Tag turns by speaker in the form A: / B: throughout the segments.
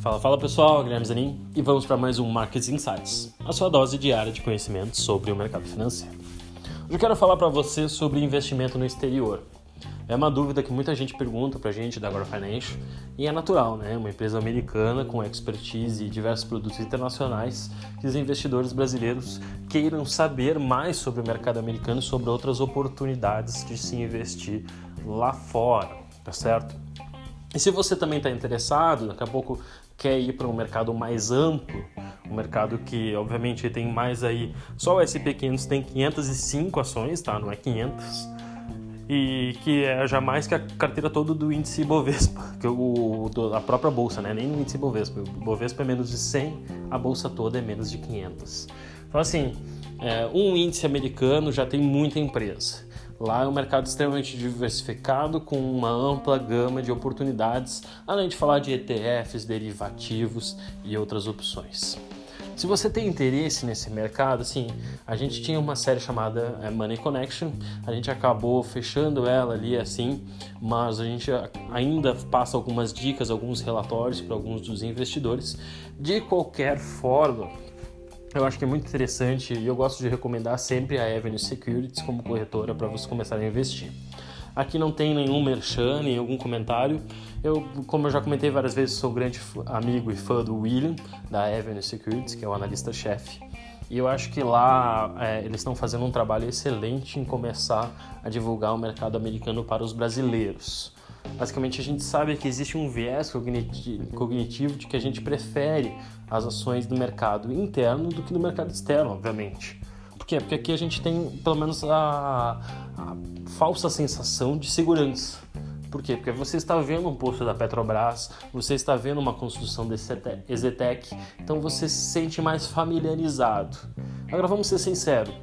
A: Fala, fala pessoal, Guilherme Zanin e vamos para mais um Market Insights, a sua dose diária de conhecimento sobre o mercado financeiro. Hoje eu quero falar para você sobre investimento no exterior. É uma dúvida que muita gente pergunta para a gente da Agora Financial e é natural, né? Uma empresa americana com expertise e diversos produtos internacionais que os investidores brasileiros queiram saber mais sobre o mercado americano e sobre outras oportunidades de se investir lá fora, tá certo? E se você também está interessado, daqui a pouco quer ir para um mercado mais amplo, um mercado que obviamente tem mais aí, só o SP500 tem 505 ações, tá? Não é 500. E que é jamais que a carteira toda do índice Bovespa, que o, a própria bolsa, né? Nem o índice Bovespa. O Bovespa é menos de 100, a bolsa toda é menos de 500. Então assim, é, um índice americano já tem muita empresa. Lá é um mercado extremamente diversificado, com uma ampla gama de oportunidades, além de falar de ETFs, derivativos e outras opções. Se você tem interesse nesse mercado, assim, a gente tinha uma série chamada é, Money Connection, a gente acabou fechando ela ali assim, mas a gente ainda passa algumas dicas, alguns relatórios para alguns dos investidores. De qualquer forma, eu acho que é muito interessante e eu gosto de recomendar sempre a Avenue Securities como corretora para você começar a investir. Aqui não tem nenhum merchan, nem algum comentário. Eu, como eu já comentei várias vezes, sou grande amigo e fã do William, da Avenue Securities, que é o analista-chefe. E eu acho que lá é, eles estão fazendo um trabalho excelente em começar a divulgar o mercado americano para os brasileiros. Basicamente, a gente sabe que existe um viés cognitivo de que a gente prefere as ações do mercado interno do que do mercado externo, obviamente. Por quê? Porque aqui a gente tem pelo menos a, a falsa sensação de segurança. Por quê? Porque você está vendo um posto da Petrobras, você está vendo uma construção da Ezetec, então você se sente mais familiarizado. Agora vamos ser sinceros,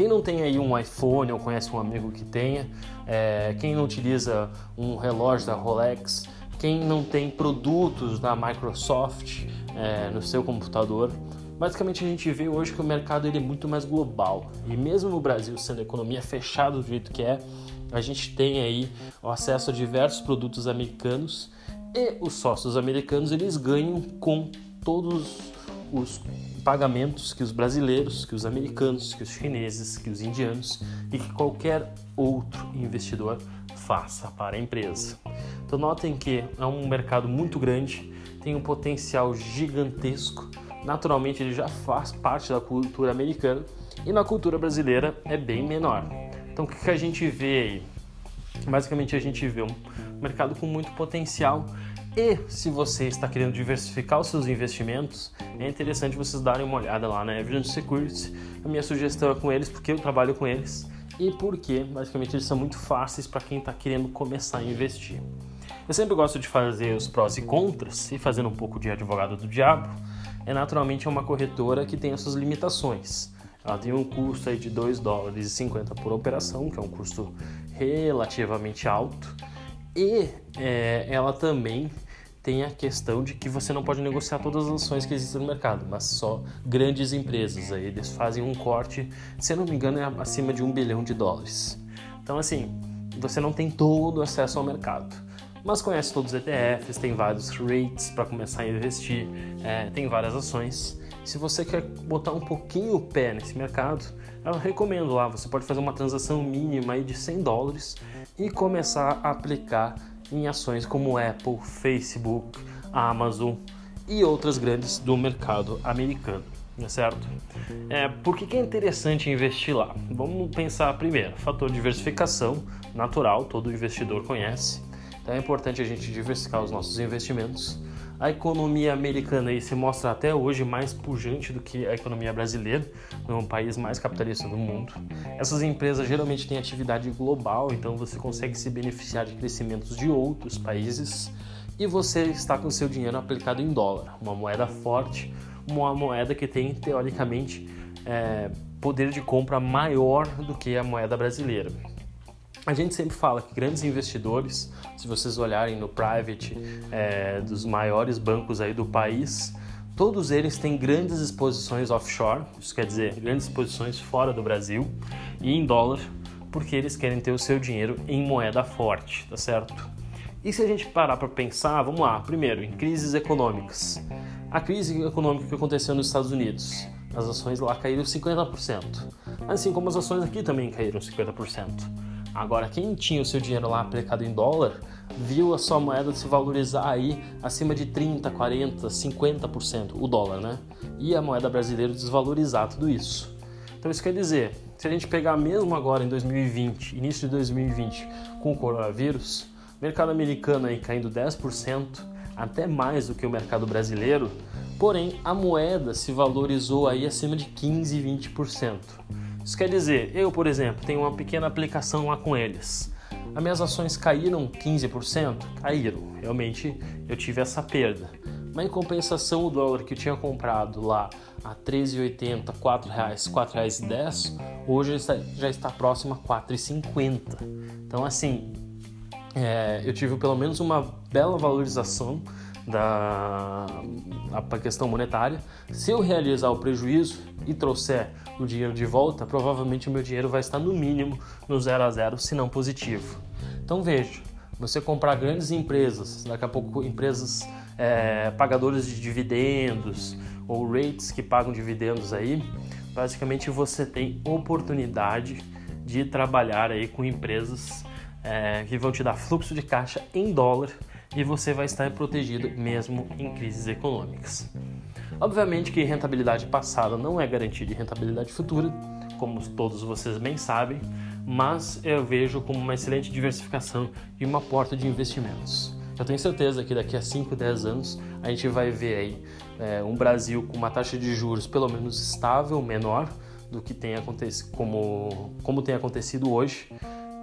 A: quem não tem aí um iPhone ou conhece um amigo que tenha, é, quem não utiliza um relógio da Rolex, quem não tem produtos da Microsoft é, no seu computador, basicamente a gente vê hoje que o mercado ele é muito mais global. E mesmo no Brasil sendo economia fechada do jeito que é, a gente tem aí o acesso a diversos produtos americanos e os sócios americanos eles ganham com todos os pagamentos que os brasileiros, que os americanos, que os chineses, que os indianos e que qualquer outro investidor faça para a empresa. Então notem que é um mercado muito grande, tem um potencial gigantesco. Naturalmente ele já faz parte da cultura americana e na cultura brasileira é bem menor. Então o que a gente vê aí? Basicamente a gente vê um mercado com muito potencial e se você está querendo diversificar os seus investimentos, é interessante vocês darem uma olhada lá na Evident Securities. A minha sugestão é com eles porque eu trabalho com eles e porque basicamente eles são muito fáceis para quem está querendo começar a investir. Eu sempre gosto de fazer os prós e contras e fazendo um pouco de advogado do diabo. É naturalmente uma corretora que tem as suas limitações. Ela tem um custo aí de 2 dólares e 50 por operação, que é um custo relativamente alto e é, ela também tem a questão de que você não pode negociar todas as ações que existem no mercado, mas só grandes empresas. Aí eles fazem um corte, se eu não me engano, é acima de um bilhão de dólares. Então, assim, você não tem todo o acesso ao mercado. Mas conhece todos os ETFs, tem vários rates para começar a investir, é, tem várias ações. Se você quer botar um pouquinho o pé nesse mercado, eu recomendo lá, você pode fazer uma transação mínima de 100 dólares e começar a aplicar em ações como Apple, Facebook, Amazon e outras grandes do mercado americano, é certo? É, por que, que é interessante investir lá? Vamos pensar primeiro, fator diversificação natural, todo investidor conhece. Então é importante a gente diversificar os nossos investimentos a economia americana aí se mostra até hoje mais pujante do que a economia brasileira, é um país mais capitalista do mundo. Essas empresas geralmente têm atividade global, então você consegue se beneficiar de crescimentos de outros países e você está com seu dinheiro aplicado em dólar, uma moeda forte, uma moeda que tem teoricamente é, poder de compra maior do que a moeda brasileira. A gente sempre fala que grandes investidores, se vocês olharem no private é, dos maiores bancos aí do país, todos eles têm grandes exposições offshore, isso quer dizer grandes exposições fora do Brasil e em dólar, porque eles querem ter o seu dinheiro em moeda forte, tá certo? E se a gente parar para pensar, vamos lá, primeiro, em crises econômicas. A crise econômica que aconteceu nos Estados Unidos, as ações lá caíram 50%, assim como as ações aqui também caíram 50%. Agora, quem tinha o seu dinheiro lá aplicado em dólar, viu a sua moeda se valorizar aí acima de 30, 40, 50%, o dólar, né? E a moeda brasileira desvalorizar tudo isso. Então isso quer dizer, se a gente pegar mesmo agora em 2020, início de 2020, com o coronavírus, mercado americano aí caindo 10%, até mais do que o mercado brasileiro, porém a moeda se valorizou aí acima de 15, 20%. Isso quer dizer, eu, por exemplo, tenho uma pequena aplicação lá com eles. As minhas ações caíram 15%? Caíram. Realmente eu tive essa perda. Mas em compensação, o dólar que eu tinha comprado lá a R$ 13,80, R$ 4,00, R$ 4,10, hoje já está próximo a R$ 4,50. Então, assim, é, eu tive pelo menos uma bela valorização da a questão monetária. Se eu realizar o prejuízo e trouxer o dinheiro de volta, provavelmente o meu dinheiro vai estar no mínimo no zero a zero, se não positivo. Então veja, você comprar grandes empresas, daqui a pouco empresas é, pagadoras de dividendos ou rates que pagam dividendos aí, basicamente você tem oportunidade de trabalhar aí com empresas é, que vão te dar fluxo de caixa em dólar e você vai estar protegido mesmo em crises econômicas. Obviamente que rentabilidade passada não é garantia de rentabilidade futura, como todos vocês bem sabem, mas eu vejo como uma excelente diversificação e uma porta de investimentos. Eu tenho certeza que daqui a 5, 10 anos a gente vai ver aí é, um Brasil com uma taxa de juros pelo menos estável, menor do que tem acontecido, como, como tem acontecido hoje,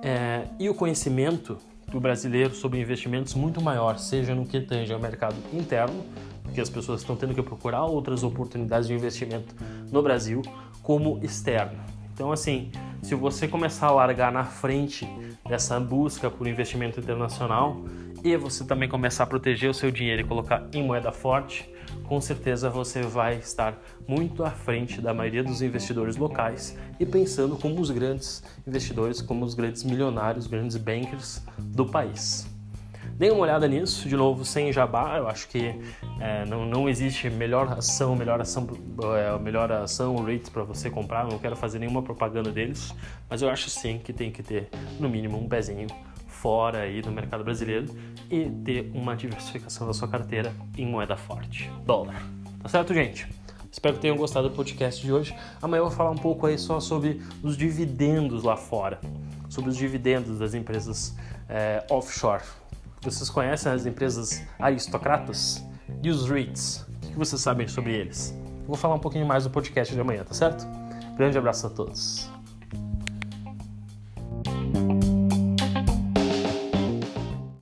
A: é, e o conhecimento do brasileiro sobre investimentos muito maior, seja no que tange ao mercado interno, porque as pessoas estão tendo que procurar outras oportunidades de investimento no Brasil, como externo. Então, assim, se você começar a largar na frente dessa busca por investimento internacional e você também começar a proteger o seu dinheiro e colocar em moeda forte, com certeza você vai estar muito à frente da maioria dos investidores locais e pensando como os grandes investidores, como os grandes milionários, grandes bankers do país. Dê uma olhada nisso, de novo, sem jabá. Eu acho que é, não, não existe melhor ação, melhor ação, é, melhor ação, rate para você comprar. não quero fazer nenhuma propaganda deles, mas eu acho sim que tem que ter no mínimo um pezinho fora aí do mercado brasileiro e ter uma diversificação da sua carteira em moeda forte, dólar. Tá certo, gente? Espero que tenham gostado do podcast de hoje. Amanhã eu vou falar um pouco aí só sobre os dividendos lá fora, sobre os dividendos das empresas é, offshore. Vocês conhecem as empresas aristocratas e os REITs? O que vocês sabem sobre eles? Vou falar um pouquinho mais no podcast de amanhã, tá certo? Grande abraço a todos.